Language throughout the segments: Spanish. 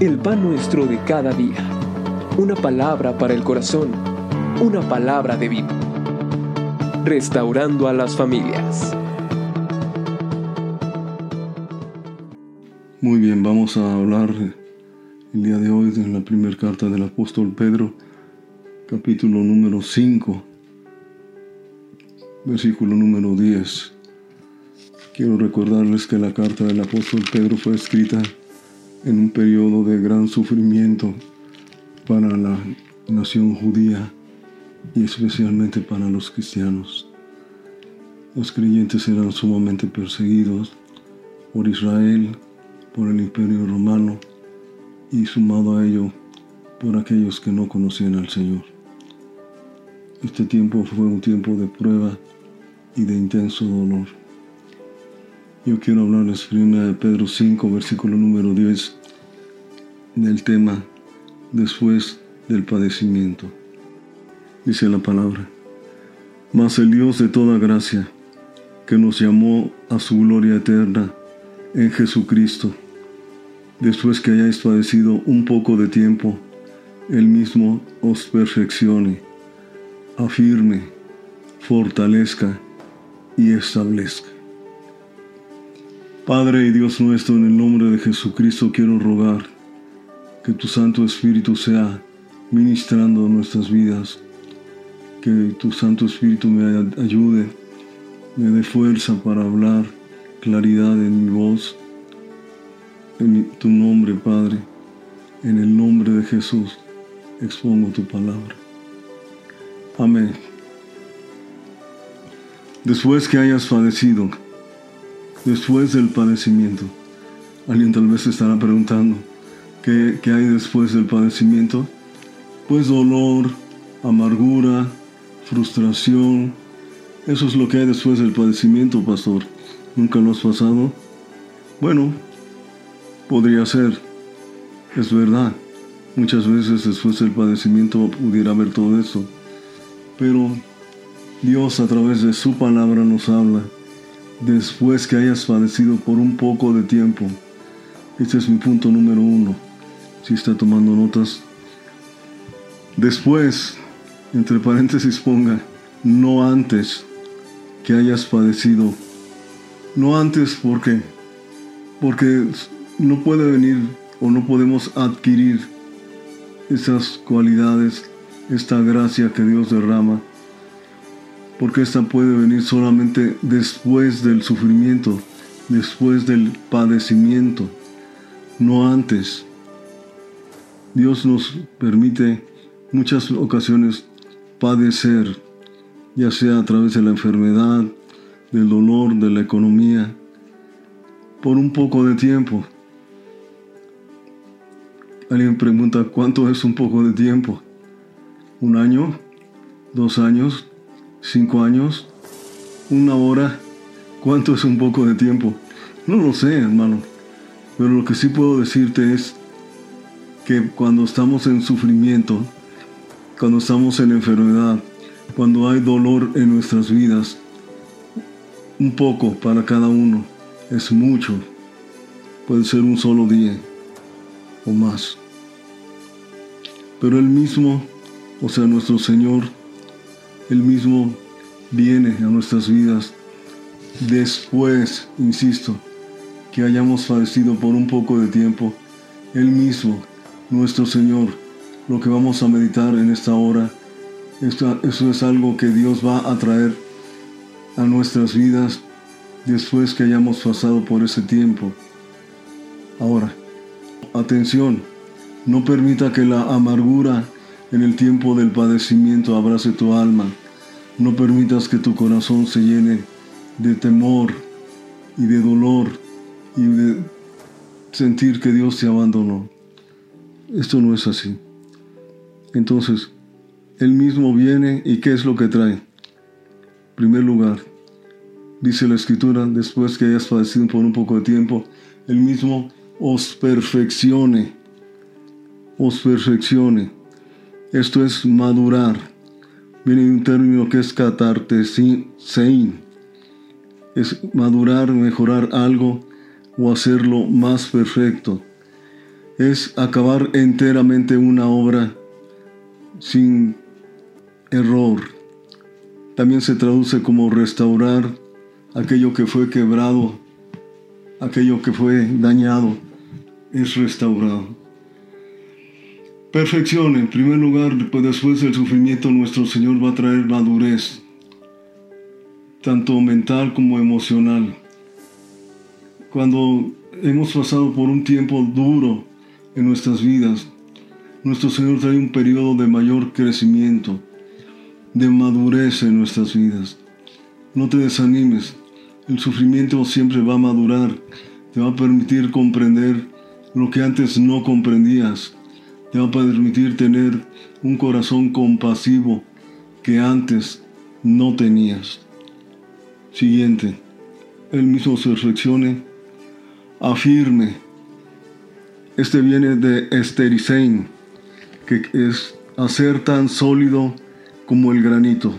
el pan nuestro de cada día. Una palabra para el corazón, una palabra de vida. Restaurando a las familias. Muy bien, vamos a hablar el día de hoy de la primera carta del apóstol Pedro, capítulo número 5, versículo número 10. Quiero recordarles que la carta del apóstol Pedro fue escrita en un periodo de gran sufrimiento para la nación judía y especialmente para los cristianos. Los creyentes eran sumamente perseguidos por Israel, por el imperio romano y sumado a ello por aquellos que no conocían al Señor. Este tiempo fue un tiempo de prueba y de intenso dolor. Yo quiero hablarles primero de Pedro 5, versículo número 10, del tema después del padecimiento. Dice la palabra, mas el Dios de toda gracia, que nos llamó a su gloria eterna en Jesucristo, después que hayáis padecido un poco de tiempo, Él mismo os perfeccione, afirme, fortalezca y establezca. Padre y Dios nuestro, en el nombre de Jesucristo quiero rogar que tu Santo Espíritu sea ministrando nuestras vidas, que tu Santo Espíritu me ayude, me dé fuerza para hablar, claridad en mi voz, en tu nombre, Padre, en el nombre de Jesús, expongo tu palabra. Amén. Después que hayas padecido, después del padecimiento. Alguien tal vez estará preguntando, ¿qué, ¿qué, hay después del padecimiento? Pues dolor, amargura, frustración. Eso es lo que hay después del padecimiento, pastor. ¿Nunca lo has pasado? Bueno, podría ser. Es verdad. Muchas veces después del padecimiento pudiera haber todo eso. Pero Dios a través de su palabra nos habla después que hayas padecido por un poco de tiempo. Este es mi punto número uno. Si está tomando notas. Después, entre paréntesis ponga, no antes que hayas padecido. No antes, ¿por qué? Porque no puede venir o no podemos adquirir esas cualidades, esta gracia que Dios derrama porque esta puede venir solamente después del sufrimiento, después del padecimiento, no antes. Dios nos permite muchas ocasiones padecer, ya sea a través de la enfermedad, del dolor, de la economía, por un poco de tiempo. Alguien pregunta, ¿cuánto es un poco de tiempo? ¿Un año? ¿Dos años? cinco años, una hora, ¿cuánto es un poco de tiempo? No lo sé, hermano, pero lo que sí puedo decirte es que cuando estamos en sufrimiento, cuando estamos en enfermedad, cuando hay dolor en nuestras vidas, un poco para cada uno es mucho. Puede ser un solo día o más. Pero Él mismo, o sea, nuestro Señor, él mismo viene a nuestras vidas después, insisto, que hayamos padecido por un poco de tiempo. Él mismo, nuestro Señor, lo que vamos a meditar en esta hora, eso es algo que Dios va a traer a nuestras vidas después que hayamos pasado por ese tiempo. Ahora, atención, no permita que la amargura en el tiempo del padecimiento abrace tu alma. No permitas que tu corazón se llene de temor y de dolor y de sentir que Dios te abandonó. Esto no es así. Entonces, Él mismo viene y ¿qué es lo que trae? En primer lugar, dice la escritura, después que hayas padecido por un poco de tiempo, Él mismo os perfeccione, os perfeccione. Esto es madurar. Viene un término que es sein. Es madurar, mejorar algo o hacerlo más perfecto. Es acabar enteramente una obra sin error. También se traduce como restaurar aquello que fue quebrado, aquello que fue dañado, es restaurado. Perfección, en primer lugar, pues después del sufrimiento nuestro Señor va a traer madurez, tanto mental como emocional. Cuando hemos pasado por un tiempo duro en nuestras vidas, nuestro Señor trae un periodo de mayor crecimiento, de madurez en nuestras vidas. No te desanimes, el sufrimiento siempre va a madurar, te va a permitir comprender lo que antes no comprendías, te va a permitir tener un corazón compasivo que antes no tenías. Siguiente, él mismo se reflexione, afirme. Este viene de esterisein, que es hacer tan sólido como el granito.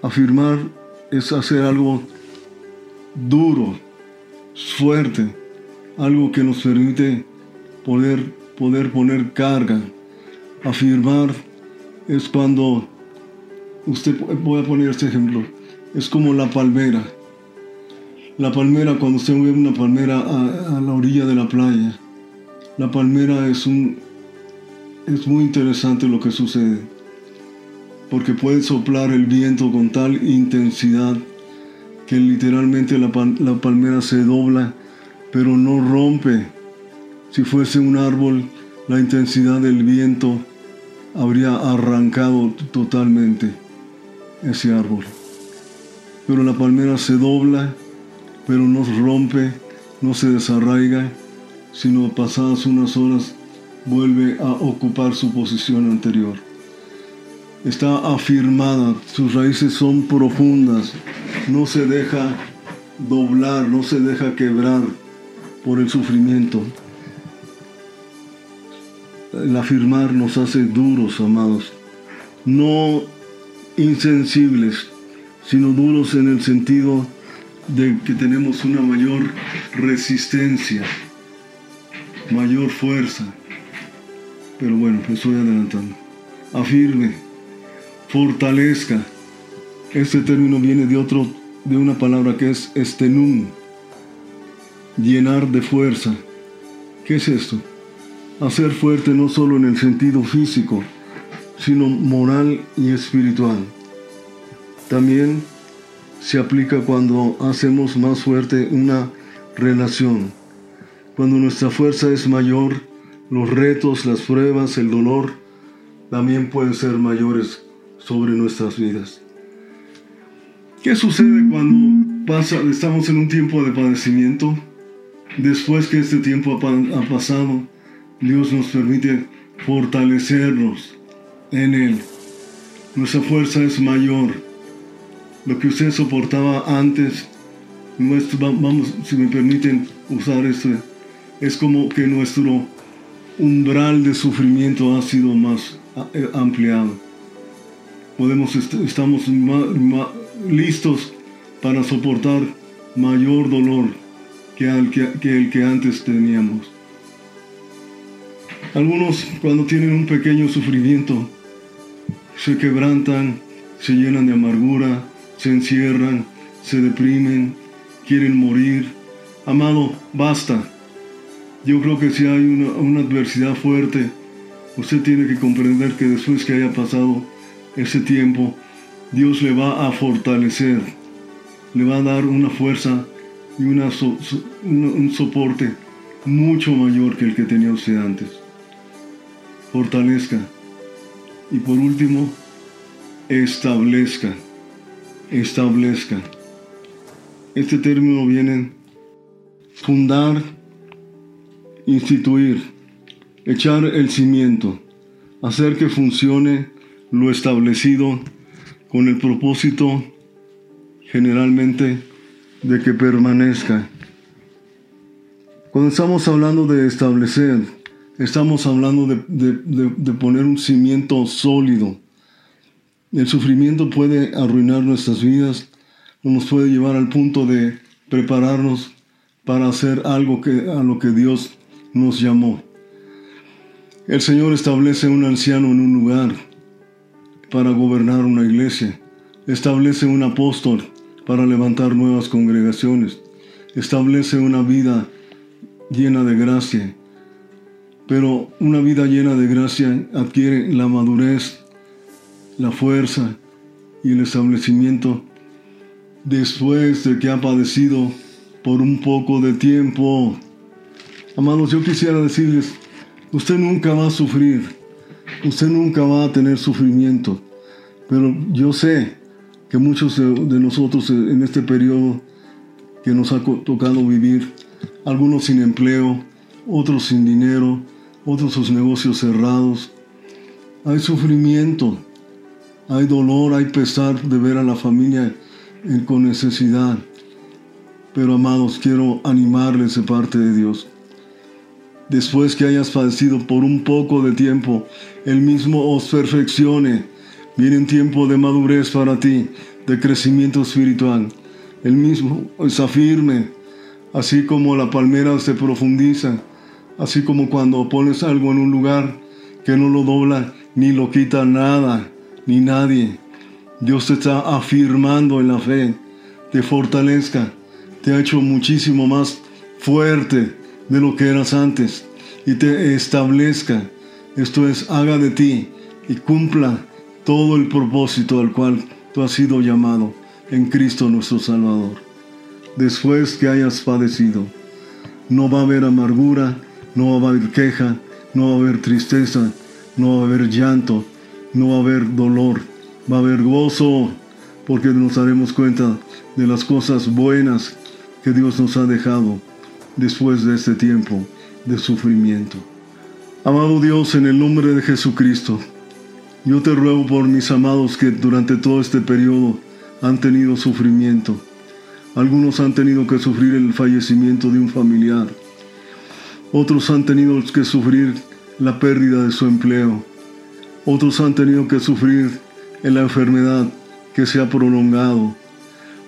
Afirmar es hacer algo duro, fuerte, algo que nos permite poder, poder poner carga. Afirmar es cuando, usted voy a poner este ejemplo, es como la palmera. La palmera, cuando usted ve una palmera a, a la orilla de la playa, la palmera es un, es muy interesante lo que sucede, porque puede soplar el viento con tal intensidad que literalmente la, palmera se dobla, pero no rompe. Si fuese un árbol, la intensidad del viento habría arrancado totalmente ese árbol. Pero la palmera se dobla, pero no rompe, no se desarraiga, sino pasadas unas horas vuelve a ocupar su posición anterior. Está afirmada, sus raíces son profundas, no se deja doblar, no se deja quebrar por el sufrimiento. El afirmar nos hace duros, amados, no insensibles, sino duros en el sentido de que tenemos una mayor resistencia, mayor fuerza. Pero bueno, estoy adelantando. Afirme, fortalezca. Este término viene de otro, de una palabra que es estenum, llenar de fuerza. ¿Qué es esto? Hacer fuerte no solo en el sentido físico, sino moral y espiritual. También se aplica cuando hacemos más fuerte una relación. Cuando nuestra fuerza es mayor, los retos, las pruebas, el dolor también pueden ser mayores sobre nuestras vidas. ¿Qué sucede cuando pasa, estamos en un tiempo de padecimiento? Después que este tiempo ha, pasado, Dios nos permite fortalecernos en Él. Nuestra fuerza es mayor. Lo que usted soportaba antes, vamos, si me permiten usar esto, es como que nuestro umbral de sufrimiento ha sido más eh, ampliado podemos estamos listos para soportar mayor dolor que el que antes teníamos. Algunos cuando tienen un pequeño sufrimiento se quebrantan, se llenan de amargura, se encierran, se deprimen, quieren morir. Amado, basta. Yo creo que si hay una, adversidad fuerte, usted tiene que comprender que después que haya pasado ese tiempo, Dios le va a fortalecer, le va a dar una fuerza y una un soporte mucho mayor que el que tenía usted antes. Fortalezca. Y por último, establezca. Establezca. Este término viene fundar, instituir, echar el cimiento, hacer que funcione lo establecido con el propósito generalmente de que permanezca. Cuando estamos hablando de establecer, estamos hablando de, poner un cimiento sólido. El sufrimiento puede arruinar nuestras vidas nos puede llevar al punto de prepararnos para hacer algo que, a lo que Dios nos llamó. El Señor establece un anciano en un lugar para gobernar una iglesia. Establece un apóstol para levantar nuevas congregaciones. Establece una vida llena de gracia. Pero una vida llena de gracia adquiere la madurez, la fuerza y el establecimiento después de que ha padecido por un poco de tiempo. Amados, yo quisiera decirles, usted nunca va a sufrir, usted nunca va a tener sufrimiento, pero yo sé que muchos de nosotros en este periodo que nos ha tocado vivir, algunos sin empleo, otros sin dinero, otros sus negocios cerrados, hay sufrimiento, hay dolor, hay pesar de ver a la familia con necesidad. Pero amados, quiero animarles de parte de Dios. Después que hayas padecido por un poco de tiempo, Él mismo os perfeccione. Viene un tiempo de madurez para ti, de crecimiento espiritual. Él mismo os afirme, así como la palmera se profundiza, así como cuando pones algo en un lugar que no lo dobla ni lo quita nada, ni nadie. Dios te está afirmando en la fe, te fortalezca, te ha hecho muchísimo más fuerte de lo que eras antes y te establezca. Esto es, haga de ti y cumpla todo el propósito al cual tú has sido llamado en Cristo nuestro Salvador. Después que hayas padecido, no va a haber amargura, no va a haber queja, no va a haber tristeza, no va a haber llanto, no va a haber dolor, va a haber gozo, porque nos daremos cuenta de las cosas buenas que Dios nos ha dejado después de este tiempo de sufrimiento. Amado Dios, en el nombre de Jesucristo, yo te ruego por mis amados que durante todo este periodo han tenido sufrimiento. Algunos han tenido que sufrir el fallecimiento de un familiar. Otros han tenido que sufrir la pérdida de su empleo. Otros han tenido que sufrir en la enfermedad que se ha prolongado.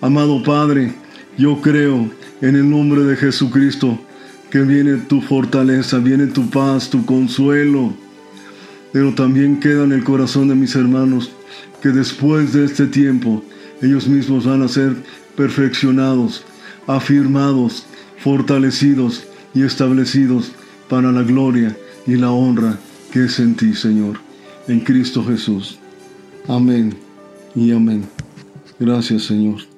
Amado Padre, yo creo en el nombre de Jesucristo que viene tu fortaleza, viene tu paz, tu consuelo. Pero también queda en el corazón de mis hermanos que después de este tiempo ellos mismos van a ser perfeccionados, afirmados, fortalecidos y establecidos para la gloria y la honra que es en ti, Señor, en Cristo Jesús. Amén y amén. Gracias, Señor.